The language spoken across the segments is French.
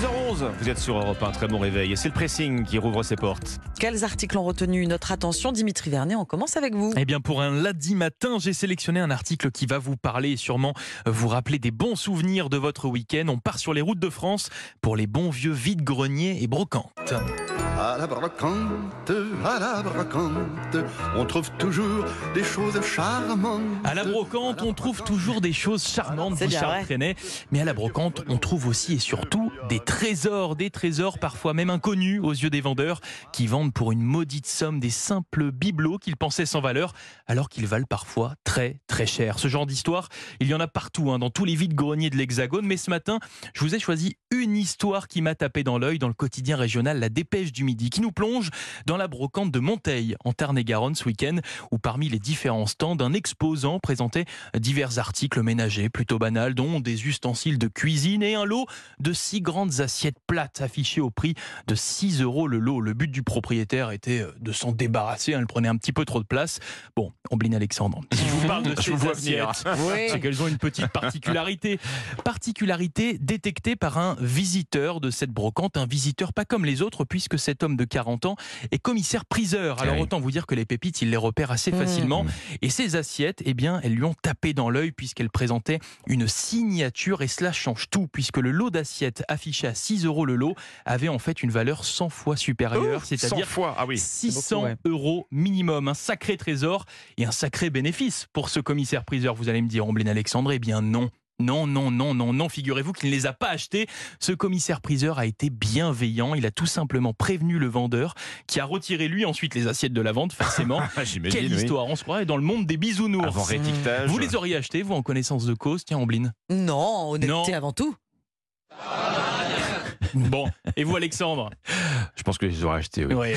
6h11, vous êtes sur Europe 1, très bon réveil. Et c'est le pressing qui rouvre ses portes. Quels articles ont retenu notre attention? Dimitri Vernet, on commence avec vous. Eh bien, pour un lundi matin, j'ai sélectionné un article qui va vous parler et sûrement vous rappeler des bons souvenirs de votre week-end. On part sur les routes de France pour les bons vieux vides-greniers et brocantes. À la brocante, à la brocante, on trouve toujours des choses charmantes. À la brocante, on trouve toujours des choses charmantes, bien Charles. Trenet. Mais à la brocante, on trouve aussi et surtout des trésors, des trésors parfois même inconnus aux yeux des vendeurs qui vendent pour une maudite somme des simples bibelots qu'ils pensaient sans valeur, alors qu'ils valent parfois très très cher. Ce genre d'histoire, il y en a partout, hein, dans tous les vides-greniers de l'Hexagone. Mais ce matin, je vous ai choisi une histoire qui m'a tapé dans l'œil dans le quotidien régional La Dépêche du Midi, qui nous plonge dans la brocante de Monteil, en Tarn-et-Garonne, ce week-end, où parmi les différents stands, un exposant présentait divers articles ménagers plutôt banals, dont des ustensiles de cuisine et un lot de six grandes assiettes plates affichées au prix de 6 euros le lot. Le but du propriétaire était euh, de s'en débarrasser, hein, elle prenait un petit peu trop de place. Bon, Ombline Alexandre, si je vous parle de ces vous vois venir. assiettes, Oui. c'est qu'elles ont une petite particularité. Particularité détectée par un visiteur de cette brocante, un visiteur pas comme les autres, puisque cet homme de 40 ans est commissaire priseur. Alors oui. autant vous dire que les pépites, il les repère assez Mmh. facilement. Mmh. Et ces assiettes, eh bien, elles lui ont tapé dans l'œil puisqu'elles présentaient une signature et cela change tout puisque le lot d'assiettes affiché à 6 euros le lot avait en fait une valeur 100 fois supérieure, 100 c'est-à-dire fois, ah oui. 600 beaucoup, ouais. euros minimum, un sacré trésor et un sacré bénéfice pour ce commissaire priseur. Vous allez me dire, Omblin Alexandre, eh bien non. Non, non, non, non, non. Figurez-vous qu'il ne les a pas achetés. Ce commissaire priseur a été bienveillant. Il a tout simplement prévenu le vendeur qui a retiré lui ensuite les assiettes de la vente, forcément. J'imagine, Quelle oui. histoire On se croirait dans le monde des bisounours. Avant rétictage. Vous les auriez achetés, vous, en connaissance de cause? Tiens, Omblin. Non, honnêteté Non. avant tout. Bon. Et vous, Alexandre? Je pense que je les aurais achetés, oui. Oui.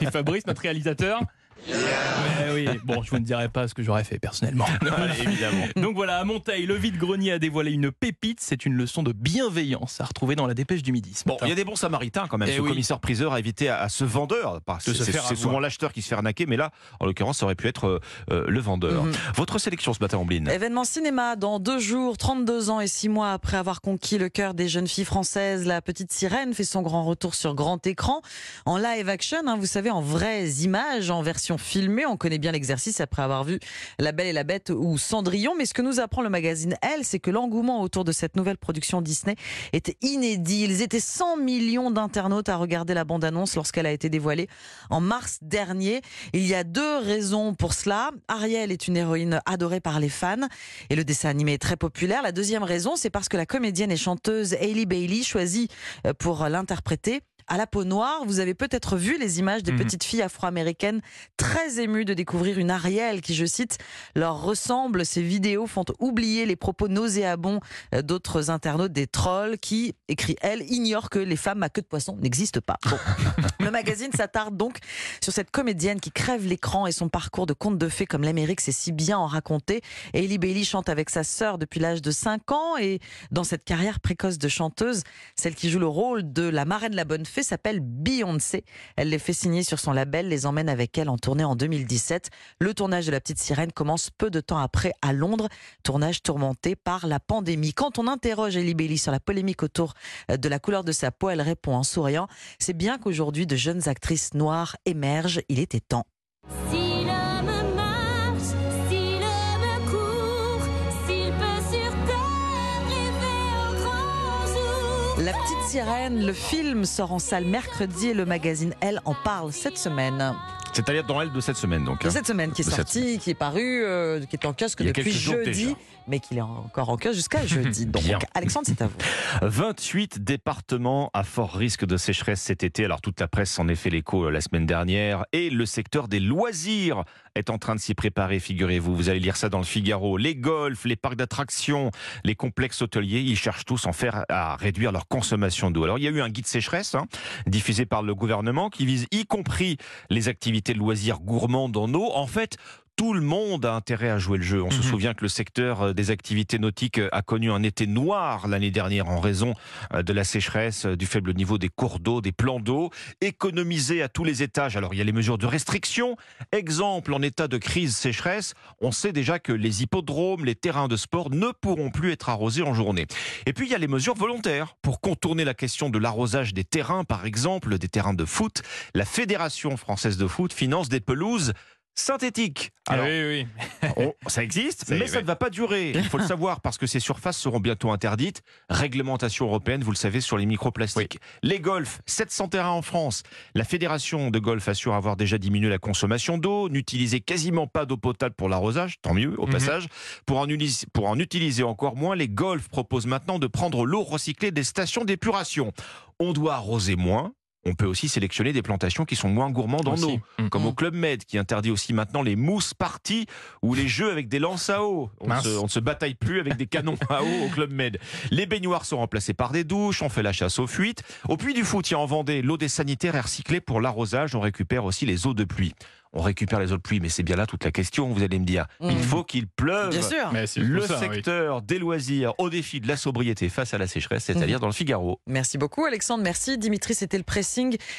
Et Fabrice, notre réalisateur? Mais oui, bon, je vous ne dirai pas ce que j'aurais fait personnellement. Allez, évidemment. Donc voilà, à Monteil, le vide-grenier a dévoilé une pépite. C'est une leçon de bienveillance à retrouver dans la dépêche du midi. Bon, il y a des bons samaritains quand même. Eh ce oui. commissaire priseur a évité à, à ce vendeur. Parce que C'est souvent l'acheteur qui se fait arnaquer, mais là, en l'occurrence, ça aurait pu être euh, euh, le vendeur. Mhm. Votre sélection ce matin, Ombline Événement cinéma dans deux jours, 32 ans et six mois après avoir conquis le cœur des jeunes filles françaises, la petite sirène fait son grand retour sur grand écran en live action, hein, vous savez, en vraies images, en version filmée. On connaît bien l'exercice après avoir vu La Belle et la Bête ou Cendrillon. Mais ce que nous apprend le magazine Elle, c'est que l'engouement autour de cette nouvelle production Disney était inédit. Ils étaient 100 millions d'internautes à regarder la bande-annonce lorsqu'elle a été dévoilée en mars dernier. Il y a deux raisons pour cela. Ariel est une héroïne adorée par les fans et le dessin animé est très populaire. La deuxième raison, c'est parce que la comédienne et chanteuse Hailey Bailey choisit euh, pour l'interpréter à la peau noire. Vous avez peut-être vu les images des Mhm. petites filles afro-américaines très émues de découvrir une Ariel qui, je cite, leur ressemble. Ces vidéos font oublier les propos nauséabonds euh, d'autres internautes, des trolls qui, écrit elle, ignorent que les femmes à queue de poisson n'existent pas. Bon. Le magazine s'attarde donc sur cette comédienne qui crève l'écran et son parcours de conte de fées comme l'Amérique sait si bien en raconter. Hailey Bailey chante avec sa sœur depuis l'âge de 5 ans et dans cette carrière précoce de chanteuse, celle qui joue le rôle de la marraine de la bonne fée s'appelle Beyoncé. Elle les fait signer sur son label, les emmène avec elle en tournée en 2017. Le tournage de La Petite Sirène commence peu de temps après à Londres, tournage tourmenté par la pandémie. Quand on interroge Hailey Bailey sur la polémique autour euh, de la couleur de sa peau, elle répond en souriant C'est bien qu'aujourd'hui de jeunes actrices noires émergent, il était temps. La Petite Sirène, le film sort en salle mercredi et le magazine Elle en parle cette semaine. C'est-à-dire dans elle de cette semaine, donc. hein. Cette semaine qui est De cette sorti, qui est paru, euh, qui est en kiosque depuis jeudi, mais qu'il est encore en kiosque jusqu'à jeudi. Donc. Alexandre, c'est à vous. 28 départements à fort risque de sécheresse cet été. Alors toute la presse s'en est fait l'écho euh, la semaine dernière. Et le secteur des loisirs est en train de s'y préparer, figurez-vous. Vous allez lire ça dans le Figaro. Les golfs, les parcs d'attractions, les complexes hôteliers, ils cherchent tous en faire à réduire leur consommation d'eau. Alors il y a eu un guide sécheresse hein, diffusé par le gouvernement qui vise y compris les activités de loisirs gourmandes en eau. En fait, Tout le monde a intérêt à jouer le jeu. On se Mhm. souvient que le secteur euh, des activités nautiques a connu un été noir l'année dernière en raison euh, de la sécheresse, euh, du faible niveau des cours d'eau, des plans d'eau, économisés à tous les étages. Alors il y a les mesures de restriction. Exemple, en état de crise sécheresse, on sait déjà que les hippodromes, les terrains de sport ne pourront plus être arrosés en journée. Et puis il y a les mesures volontaires pour contourner la question de l'arrosage des terrains, par exemple des terrains de foot. La Fédération française de foot finance des pelouses synthétiques. Alors, oui, oui. on- ça existe, mais ça ne va pas durer. Il faut le savoir parce que ces surfaces seront bientôt interdites. Réglementation européenne, vous le savez, sur les microplastiques. Les golfs, 700 terrains en France. La fédération de golf assure avoir déjà diminué la consommation d'eau, n'utiliser quasiment pas d'eau potable pour l'arrosage, tant mieux au Mhm. passage. Pour en, pour en utiliser encore moins, les golfs proposent maintenant de prendre l'eau recyclée des stations d'épuration. On doit arroser moins. On peut aussi sélectionner des plantations qui sont moins gourmandes en eau Mm. comme au Club Med qui interdit aussi maintenant les mousses parties ou les jeux avec des lances à eau. On, Mince. se, on ne se bataille plus avec des canons à eau au Club Med. Les baignoires sont remplacées par des douches, on fait la chasse aux fuites. Au puits du foot, il y a en Vendée, l'eau des sanitaires est recyclée pour l'arrosage, on récupère aussi les eaux de pluie. On récupère les eaux de pluie, mais c'est bien là toute la question, vous allez me dire. Il Mhm. faut qu'il pleuve. Bien sûr. Mais Le oui. secteur des loisirs au défi de la sobriété face à la sécheresse, c'est-à-dire dans le Figaro. Merci beaucoup Alexandre, merci Dimitri, c'était le pressing